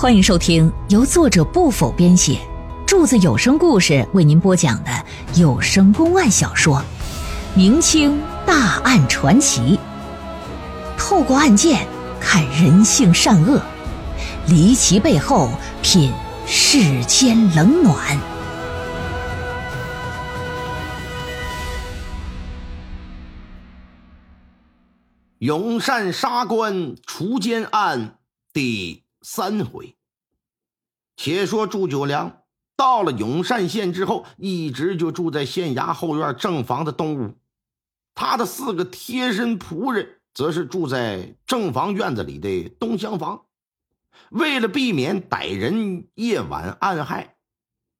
欢迎收听由作者不否编写，柱子有声故事为您播讲的有声公案小说《明清大案传奇》，透过案件看人性善恶，离奇背后品世间冷暖。永善杀官除奸案第三回。且说祝九良到了永善县之后，一直就住在县衙后院正房的东屋。他的四个贴身仆人则是住在正房院子里的东厢房。为了避免歹人夜晚暗害，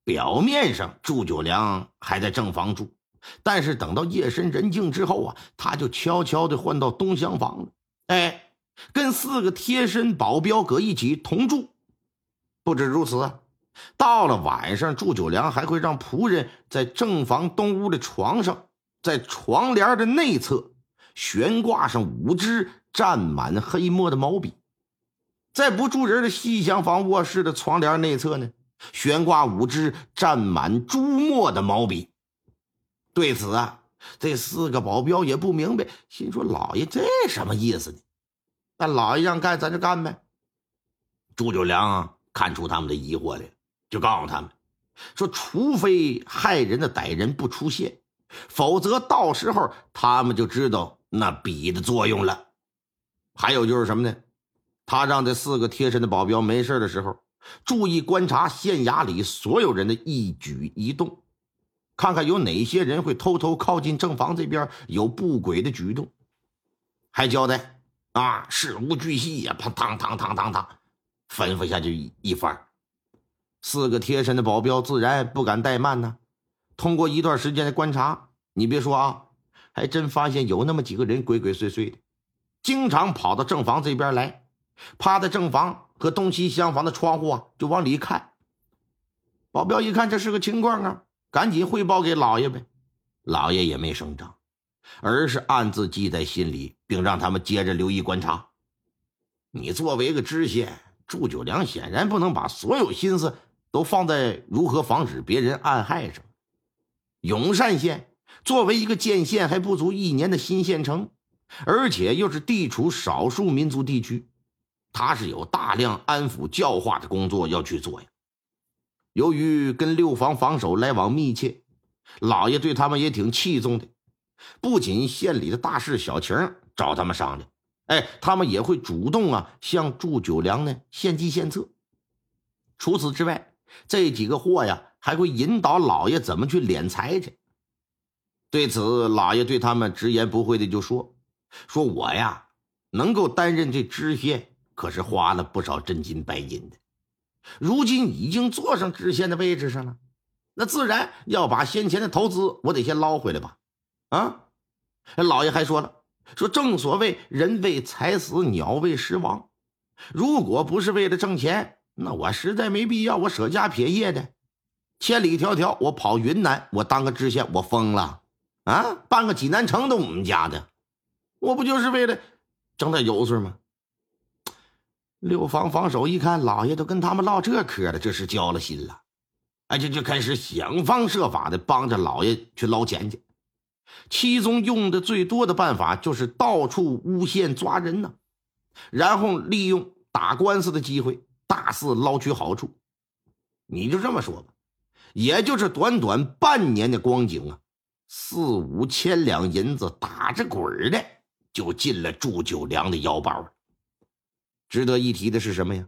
表面上祝九良还在正房住。但是等到夜深人静之后啊，他就悄悄的换到东厢房了。哎，跟四个贴身保镖搁一起同住。不止如此，到了晚上，祝九良还会让仆人在正房东屋的床上，在床帘的内侧悬挂上五支沾满黑墨的毛笔；在不住人的西厢房卧室的床帘内侧呢，悬挂五支沾满朱墨的毛笔。对此啊，这四个保镖也不明白，心说：“老爷这什么意思呢？”那老爷让干，咱就干呗。祝九良啊看出他们的疑惑来，就告诉他们说：“除非害人的歹人不出现，否则到时候他们就知道那笔的作用了。还有就是什么呢？他让这四个贴身的保镖没事的时候，注意观察县衙里所有人的一举一动。”看看有哪些人会偷偷靠近正房这边有不轨的举动，还交代啊，事无巨细呀，啪当当当当当，吩咐下去一一番。四个贴身的保镖自然不敢怠慢呢。通过一段时间的观察，你别说啊，还真发现有那么几个人鬼鬼祟祟的，经常跑到正房这边来，趴在正房和东西厢房的窗户啊，就往里看。保镖一看这是个情况啊。赶紧汇报给老爷呗，老爷也没声张，而是暗自记在心里，并让他们接着留意观察。你作为一个知县，祝九良显然不能把所有心思都放在如何防止别人暗害上。永善县作为一个建县还不足一年的新县城，而且又是地处少数民族地区，他是有大量安抚教化的工作要去做呀。由于跟六房房首来往密切，老爷对他们也挺器重的。不仅县里的大事小情找他们商量，哎，他们也会主动啊向祝九良呢献计献策。除此之外，这几个货呀还会引导老爷怎么去敛财去。对此，老爷对他们直言不讳的就说：“说我呀能够担任这知县，可是花了不少真金白银的。”如今已经坐上知县的位置上了，那自然要把先前的投资我得先捞回来吧。啊，老爷还说了，说正所谓人为财死，鸟为食亡。如果不是为了挣钱，那我实在没必要我舍家撇业的，千里迢迢我跑云南，我当个知县，我疯了啊！办个济南城都我们家的，我不就是为了挣点油水吗？六房房首一看，老爷都跟他们唠这嗑了，这是交了心了，哎，就就开始想方设法的帮着老爷去捞钱去。其中用的最多的办法就是到处诬陷抓人呢，然后利用打官司的机会大肆捞取好处。你就这么说吧，也就是短短半年的光景啊，四五千两银子打着滚的就进了祝九良的腰包。值得一提的是什么呀？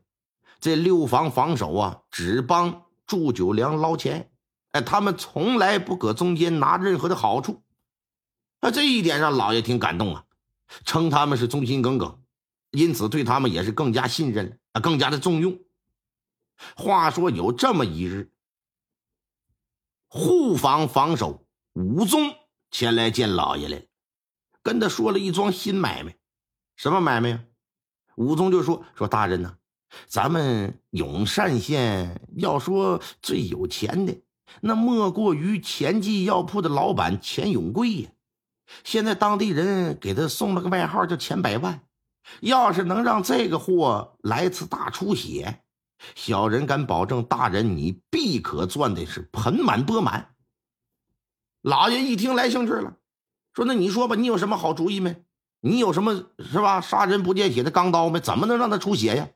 这六房房首啊，只帮祝九良捞钱，哎，他们从来不搁中间拿任何的好处。啊，这一点让老爷挺感动啊，称他们是忠心耿耿，因此对他们也是更加信任啊，更加的重用。话说有这么一日，护房防守武宗前来见老爷来跟他说了一桩新买卖，什么买卖呀？武宗就说：“说大人呢，咱们永善县要说最有钱的，那莫过于钱记药铺的老板钱永贵呀。现在当地人给他送了个外号叫钱百万。要是能让这个货来次大出血，小人敢保证，大人你必可赚的是盆满钵满。老爷一听来兴趣了，说：“那你说吧，你有什么好主意没？你有什么是吧？杀人不见血的钢刀没？怎么能让他出血呀？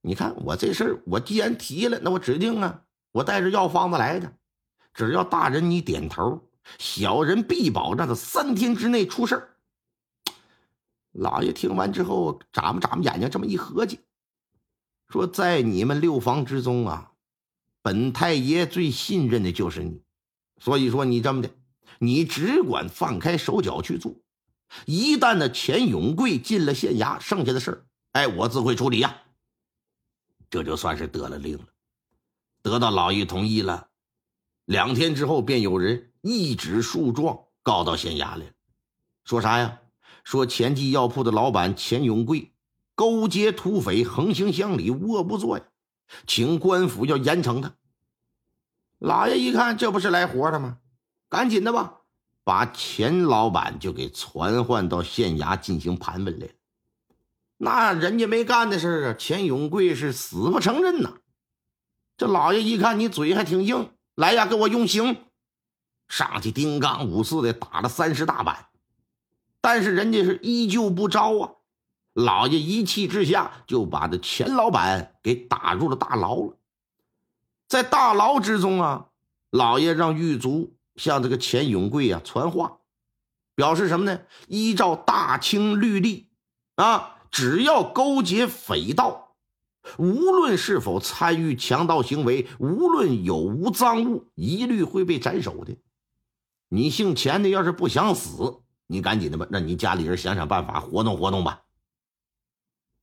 你看我这事儿，我既然提了，那我指定啊，我带着药方子来的。只要大人你点头，小人必保让他三天之内出事。”老爷听完之后，眨巴眨巴眼睛，这么一合计，说：“在你们六房之中啊，本太爷最信任的就是你。所以说，你这么的，你只管放开手脚去做。一旦那钱永贵进了县衙，剩下的事儿，哎，我自会处理呀。这就算是得了令了，得到老爷同意了。两天之后，便有人一纸诉状告到县衙来了，说啥呀？”说钱记药铺的老板钱永贵勾结土匪，横行乡里，无恶不作呀，请官府要严惩他。老爷一看，这不是来活的吗？赶紧的吧，把钱老板就给传唤到县衙进行盘问来了。那人家没干的事啊，钱永贵是死不承认呐。这老爷一看你嘴还挺硬，来呀，给我用刑！上去丁刚五四的打了三十大板。但是人家是依旧不招啊！老爷一气之下就把这钱老板给打入了大牢了。在大牢之中啊，老爷让狱卒向这个钱永贵啊传话，表示什么呢？依照大清律例啊，只要勾结匪盗，无论是否参与强盗行为，无论有无赃物，一律会被斩首的。你姓钱的要是不想死。你赶紧的吧，让你家里人想想办法活动活动吧。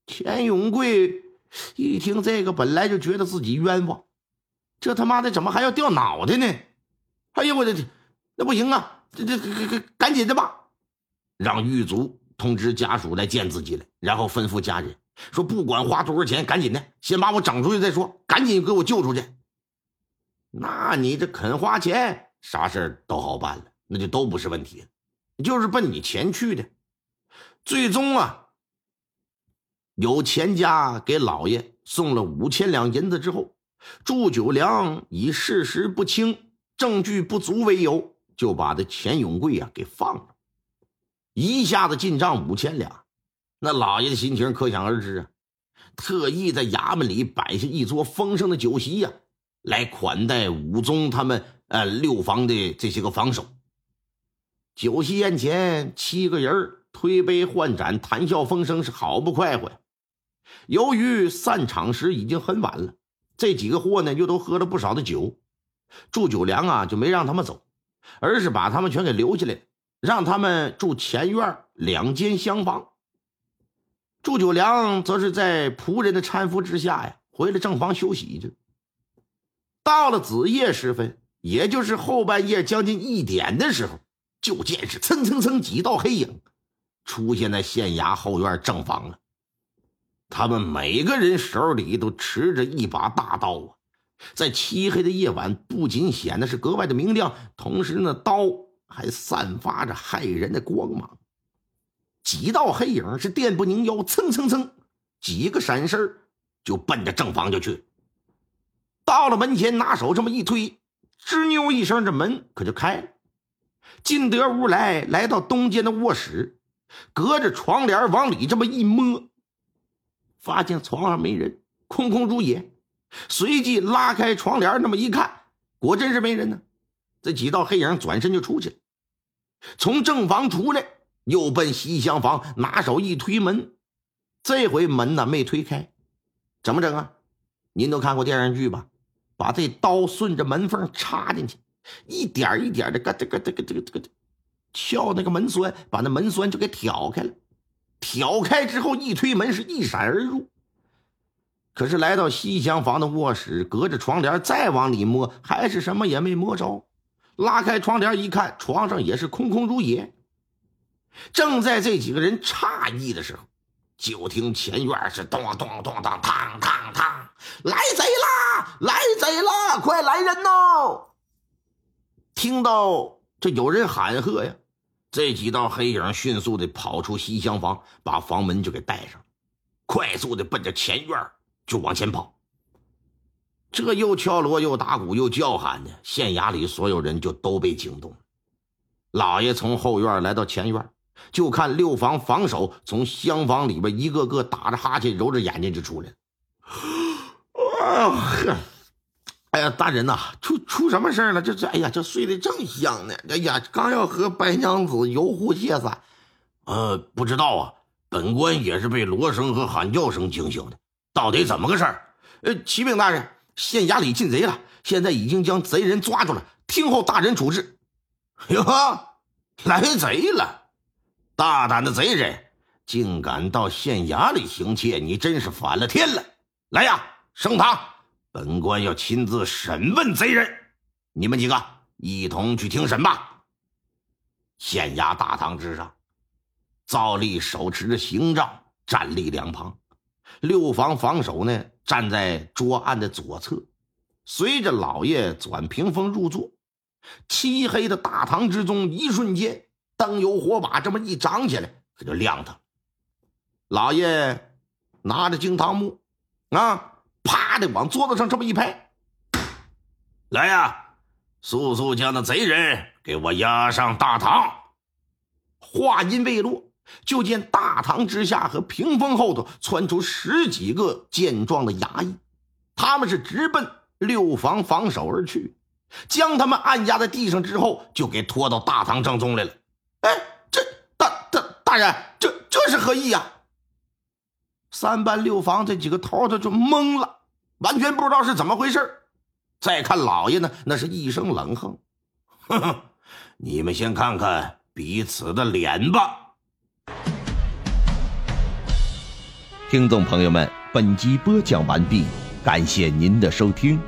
钱永贵一听这个，本来就觉得自己冤枉，这他妈的怎么还要掉脑袋呢？哎呀，我的天，那不行啊！这这这这，赶紧的吧，让狱卒通知家属来见自己来，然后吩咐家人说，不管花多少钱，赶紧的，先把我整出去再说，赶紧给我救出去。那你这肯花钱，啥事儿都好办了，那就都不是问题。就是奔你钱去的，最终啊，有钱家给老爷送了五千两银子之后，祝九良以事实不清、证据不足为由，就把这钱永贵啊给放了，一下子进账五千两，那老爷的心情可想而知啊，特意在衙门里摆下一桌丰盛的酒席呀，来款待武宗他们呃六房的这些个房首。酒席宴前，七个人推杯换盏，谈笑风生，是好不快活呀。由于散场时已经很晚了，这几个货呢又都喝了不少的酒，祝九良啊就没让他们走，而是把他们全给留下来，让他们住前院两间厢房。祝九良则是在仆人的搀扶之下呀，回了正房休息去。到了子夜时分，也就是后半夜将近一点的时候。就见是蹭蹭蹭几道黑影出现在县衙后院正房了，他们每个人手里都持着一把大刀啊，在漆黑的夜晚不仅显得是格外的明亮，同时呢刀还散发着骇人的光芒。几道黑影是电不宁腰，蹭蹭蹭几个闪身就奔着正房就去。到了门前，拿手这么一推，吱扭一声，这门可就开了。进得屋来，来到东间的卧室，隔着窗帘往里这么一摸，发现床上没人，空空如也。随即拉开窗帘，那么一看，果真是没人呢。这几道黑影转身就出去了，从正房出来，又奔西厢房，拿手一推门，这回门呢没推开，怎么整啊？您都看过电视剧吧？把这刀顺着门缝插进去。一点一点的，嘎这咯这个这个这撬那个门栓，把那门栓就给挑开了。挑开之后，一推门是一闪而入。可是来到西厢房的卧室，隔着窗帘再往里摸，还是什么也没摸着。拉开窗帘一看，床上也是空空如也。正在这几个人诧异的时候，就听前院是咚咚咚咚，嘡嘡嘡，来贼啦！来贼啦！快来人呐！听到这有人喊喝呀，这几道黑影迅速的跑出西厢房，把房门就给带上，快速的奔着前院就往前跑。这又敲锣又打鼓又叫喊的，县衙里所有人就都被惊动。老爷从后院来到前院，就看六房房首从厢房里边一个个打着哈欠，揉着眼睛就出来了。啊呵！哎呀，大人呐，出出什么事了？这这，哎呀，这睡得正香呢。哎呀，刚要和白娘子游湖借伞。呃，不知道啊，本官也是被锣声和喊叫声惊醒的。到底怎么个事儿？呃，启禀大人，县衙里进贼了，现在已经将贼人抓住了，听候大人处置。哟，来贼了！大胆的贼人，竟敢到县衙里行窃，你真是反了天了！来呀，升堂，本官要亲自审问贼人。你们几个一同去听审吧。县衙大堂之上，赵立手持着刑杖站立两旁，六房防守呢站在桌案的左侧。随着老爷转屏风入座。漆黑的大堂之中，一瞬间，灯油火把这么一长起来，可就亮堂。老爷拿着惊堂木，啊，啪的往桌子上这么一拍，来呀，速速将那贼人给我押上大堂。话音未落，就见大堂之下和屏风后头窜出十几个健壮的衙役，他们是直奔六房房首而去。将他们按压在地上之后，就给拖到大堂正中来了。哎，这大大大人，这这是何意呀？三班六房这几个头头就懵了，完全不知道是怎么回事再看老爷呢，那是一声冷哼：“哼哼，你们先看看彼此的脸吧。”听众朋友们，本集播讲完毕，感谢您的收听。